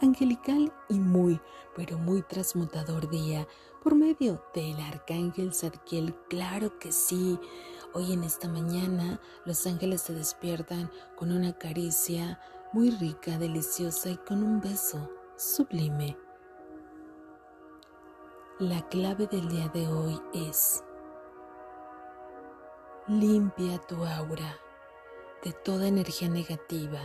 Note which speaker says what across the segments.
Speaker 1: angelical y muy, pero muy transmutador día por medio del arcángel Zadkiel. Claro que sí. Hoy en esta mañana los ángeles se despiertan con una caricia muy rica, deliciosa y con un beso sublime. La clave del día de hoy es limpia tu aura de toda energía negativa.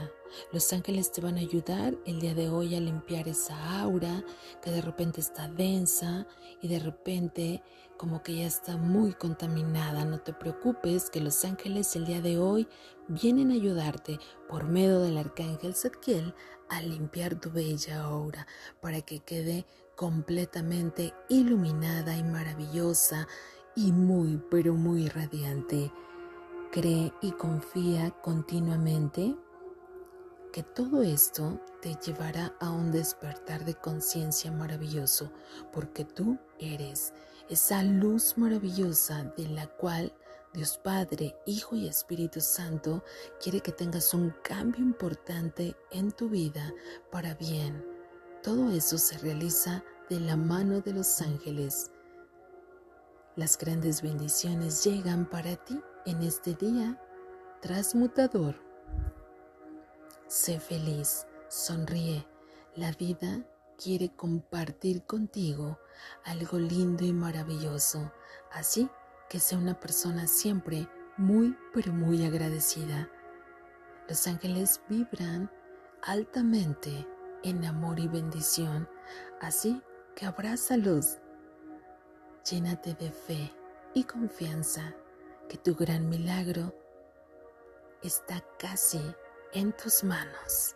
Speaker 1: Los ángeles te van a ayudar el día de hoy a limpiar esa aura que de repente está densa y de repente como que ya está muy contaminada. No te preocupes que los ángeles el día de hoy vienen a ayudarte por medio del arcángel Zadkiel a limpiar tu bella aura para que quede completamente iluminada y maravillosa y muy pero muy radiante. Cree y confía continuamente que todo esto te llevará a un despertar de conciencia maravilloso, porque tú eres esa luz maravillosa de la cual Dios Padre, Hijo y Espíritu Santo quiere que tengas un cambio importante en tu vida para bien. Todo eso se realiza de la mano de los ángeles. Las grandes bendiciones llegan para ti en este día transmutador. Sé feliz, sonríe. La vida quiere compartir contigo algo lindo y maravilloso, así que sea una persona siempre muy, pero muy agradecida. Los ángeles vibran altamente en amor y bendición, así que abrázalos. Llénate de fe y confianza tu gran milagro está casi en tus manos.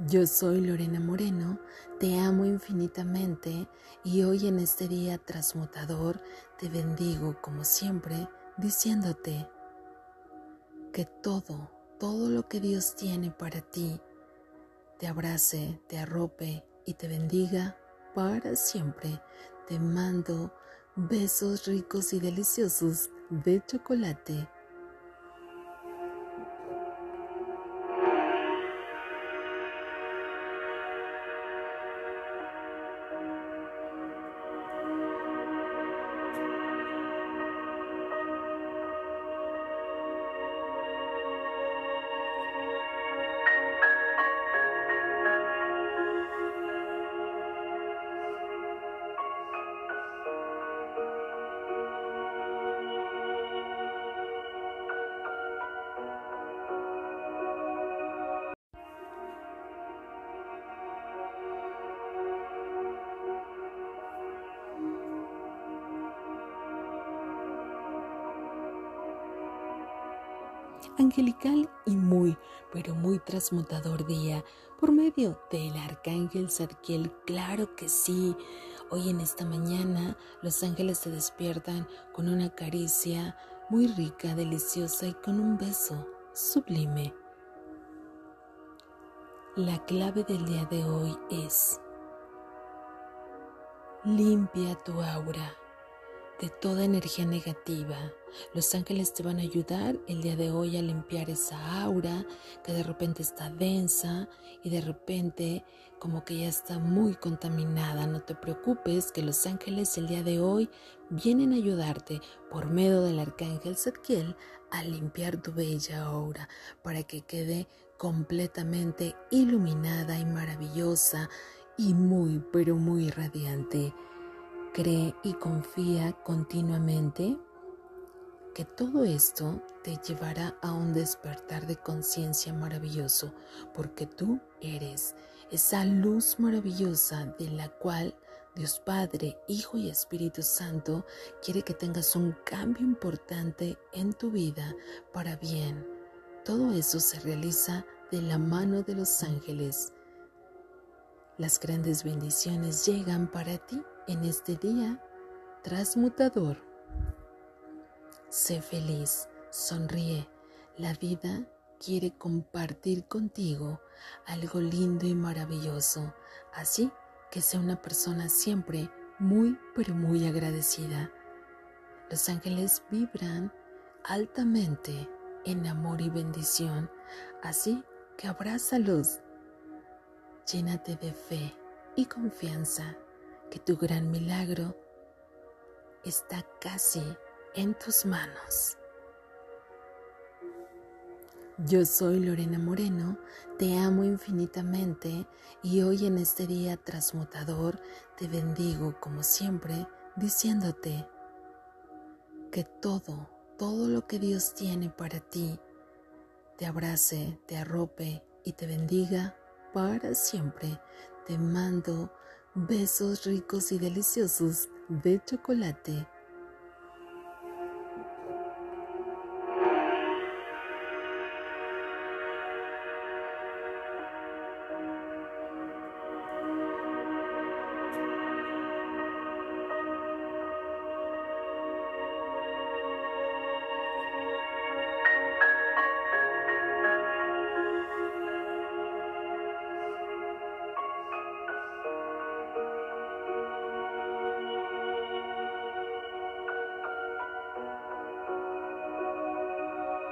Speaker 1: Yo soy Lorena Moreno, te amo infinitamente y hoy en este día transmutador te bendigo como siempre diciéndote que todo, todo lo que Dios tiene para ti, te abrace, te arrope y te bendiga para siempre. Te mando besos ricos y deliciosos de chocolate angelical y muy, pero muy transmutador día por medio del arcángel Zadkiel. Claro que sí. Hoy en esta mañana los ángeles se despiertan con una caricia muy rica, deliciosa y con un beso sublime. La clave del día de hoy es limpia tu aura de toda energía negativa. Los ángeles te van a ayudar el día de hoy a limpiar esa aura que de repente está densa y de repente como que ya está muy contaminada. No te preocupes que los ángeles el día de hoy vienen a ayudarte por medio del arcángel Zadkiel a limpiar tu bella aura para que quede completamente iluminada y maravillosa y muy pero muy radiante. Cree y confía continuamente que todo esto te llevará a un despertar de conciencia maravilloso, porque tú eres esa luz maravillosa de la cual Dios Padre, Hijo y Espíritu Santo quiere que tengas un cambio importante en tu vida para bien. Todo eso se realiza de la mano de los ángeles. Las grandes bendiciones llegan para ti en este día transmutador. Sé feliz, sonríe. La vida quiere compartir contigo algo lindo y maravilloso, así que sea una persona siempre muy pero muy agradecida. Los ángeles vibran altamente en amor y bendición, así que abrázalos, llénate de fe y confianza que tu gran milagro está casi en tus manos. Yo soy Lorena Moreno, te amo infinitamente y hoy en este día transmutador te bendigo como siempre diciéndote que todo, todo lo que Dios tiene para ti, te abrace, te arrope y te bendiga para siempre. Te mando besos ricos y deliciosos de chocolate